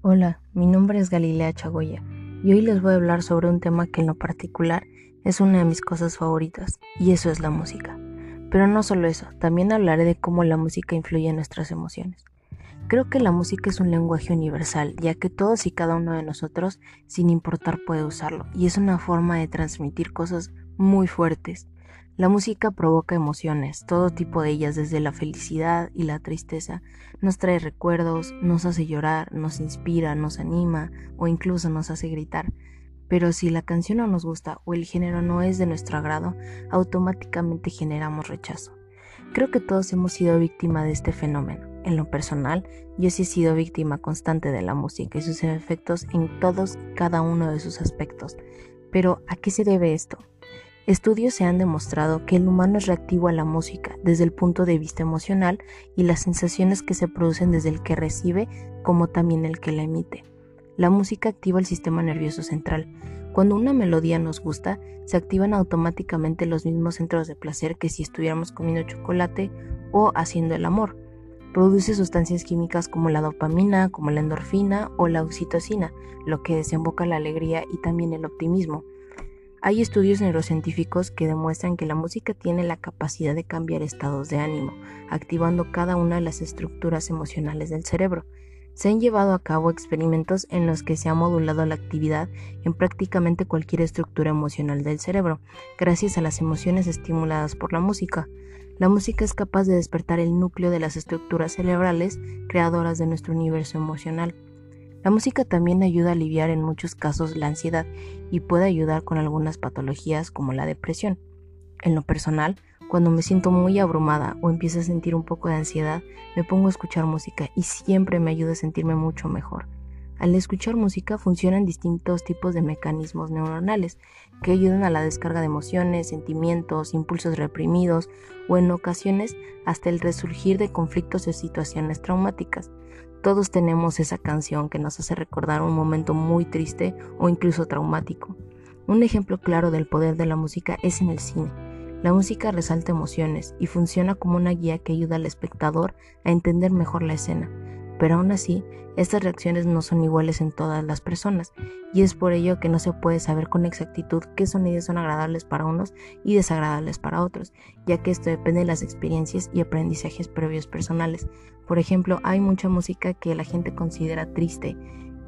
Hola, mi nombre es Galilea Chagoya y hoy les voy a hablar sobre un tema que en lo particular es una de mis cosas favoritas y eso es la música. Pero no solo eso, también hablaré de cómo la música influye en nuestras emociones. Creo que la música es un lenguaje universal, ya que todos y cada uno de nosotros, sin importar, puede usarlo, y es una forma de transmitir cosas muy fuertes. La música provoca emociones, todo tipo de ellas, desde la felicidad y la tristeza. Nos trae recuerdos, nos hace llorar, nos inspira, nos anima o incluso nos hace gritar. Pero si la canción no nos gusta o el género no es de nuestro agrado, automáticamente generamos rechazo. Creo que todos hemos sido víctima de este fenómeno. En lo personal, yo sí he sido víctima constante de la música y sus efectos en todos y cada uno de sus aspectos. Pero, ¿a qué se debe esto? Estudios se han demostrado que el humano es reactivo a la música desde el punto de vista emocional y las sensaciones que se producen desde el que recibe como también el que la emite. La música activa el sistema nervioso central. Cuando una melodía nos gusta, se activan automáticamente los mismos centros de placer que si estuviéramos comiendo chocolate o haciendo el amor. Produce sustancias químicas como la dopamina, como la endorfina o la oxitocina, lo que desemboca la alegría y también el optimismo. Hay estudios neurocientíficos que demuestran que la música tiene la capacidad de cambiar estados de ánimo, activando cada una de las estructuras emocionales del cerebro. Se han llevado a cabo experimentos en los que se ha modulado la actividad en prácticamente cualquier estructura emocional del cerebro, gracias a las emociones estimuladas por la música. La música es capaz de despertar el núcleo de las estructuras cerebrales creadoras de nuestro universo emocional. La música también ayuda a aliviar en muchos casos la ansiedad y puede ayudar con algunas patologías como la depresión. En lo personal, cuando me siento muy abrumada o empiezo a sentir un poco de ansiedad, me pongo a escuchar música y siempre me ayuda a sentirme mucho mejor. Al escuchar música funcionan distintos tipos de mecanismos neuronales que ayudan a la descarga de emociones, sentimientos, impulsos reprimidos o en ocasiones hasta el resurgir de conflictos o situaciones traumáticas. Todos tenemos esa canción que nos hace recordar un momento muy triste o incluso traumático. Un ejemplo claro del poder de la música es en el cine. La música resalta emociones y funciona como una guía que ayuda al espectador a entender mejor la escena. Pero aún así, estas reacciones no son iguales en todas las personas, y es por ello que no se puede saber con exactitud qué sonidos son agradables para unos y desagradables para otros, ya que esto depende de las experiencias y aprendizajes previos personales. Por ejemplo, hay mucha música que la gente considera triste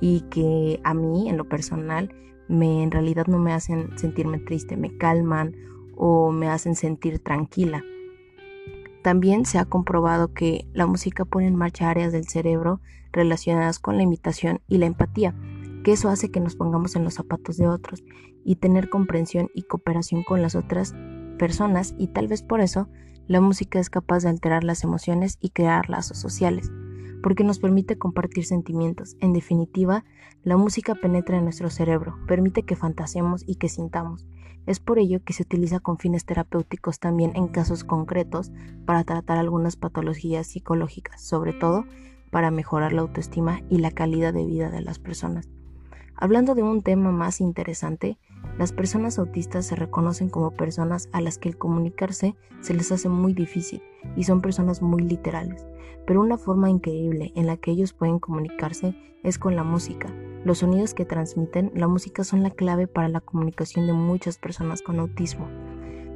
y que a mí, en lo personal, me en realidad no me hacen sentirme triste, me calman o me hacen sentir tranquila. También se ha comprobado que la música pone en marcha áreas del cerebro relacionadas con la imitación y la empatía, que eso hace que nos pongamos en los zapatos de otros y tener comprensión y cooperación con las otras personas y tal vez por eso la música es capaz de alterar las emociones y crear lazos sociales, porque nos permite compartir sentimientos. En definitiva, la música penetra en nuestro cerebro, permite que fantasemos y que sintamos, es por ello que se utiliza con fines terapéuticos también en casos concretos para tratar algunas patologías psicológicas, sobre todo para mejorar la autoestima y la calidad de vida de las personas. Hablando de un tema más interesante, las personas autistas se reconocen como personas a las que el comunicarse se les hace muy difícil y son personas muy literales, pero una forma increíble en la que ellos pueden comunicarse es con la música. Los sonidos que transmiten la música son la clave para la comunicación de muchas personas con autismo.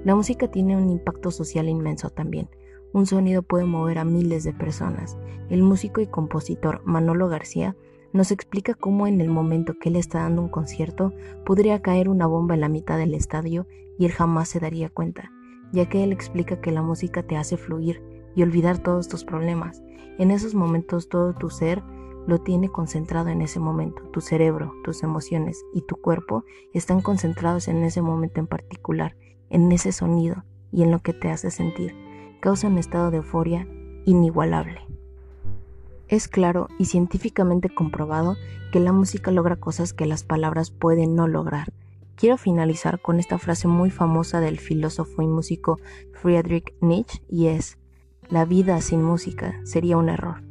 La música tiene un impacto social inmenso también. Un sonido puede mover a miles de personas. El músico y compositor Manolo García nos explica cómo en el momento que él está dando un concierto podría caer una bomba en la mitad del estadio y él jamás se daría cuenta, ya que él explica que la música te hace fluir y olvidar todos tus problemas. En esos momentos todo tu ser lo tiene concentrado en ese momento. Tu cerebro, tus emociones y tu cuerpo están concentrados en ese momento en particular, en ese sonido y en lo que te hace sentir. Causa un estado de euforia inigualable. Es claro y científicamente comprobado que la música logra cosas que las palabras pueden no lograr. Quiero finalizar con esta frase muy famosa del filósofo y músico Friedrich Nietzsche y es, la vida sin música sería un error.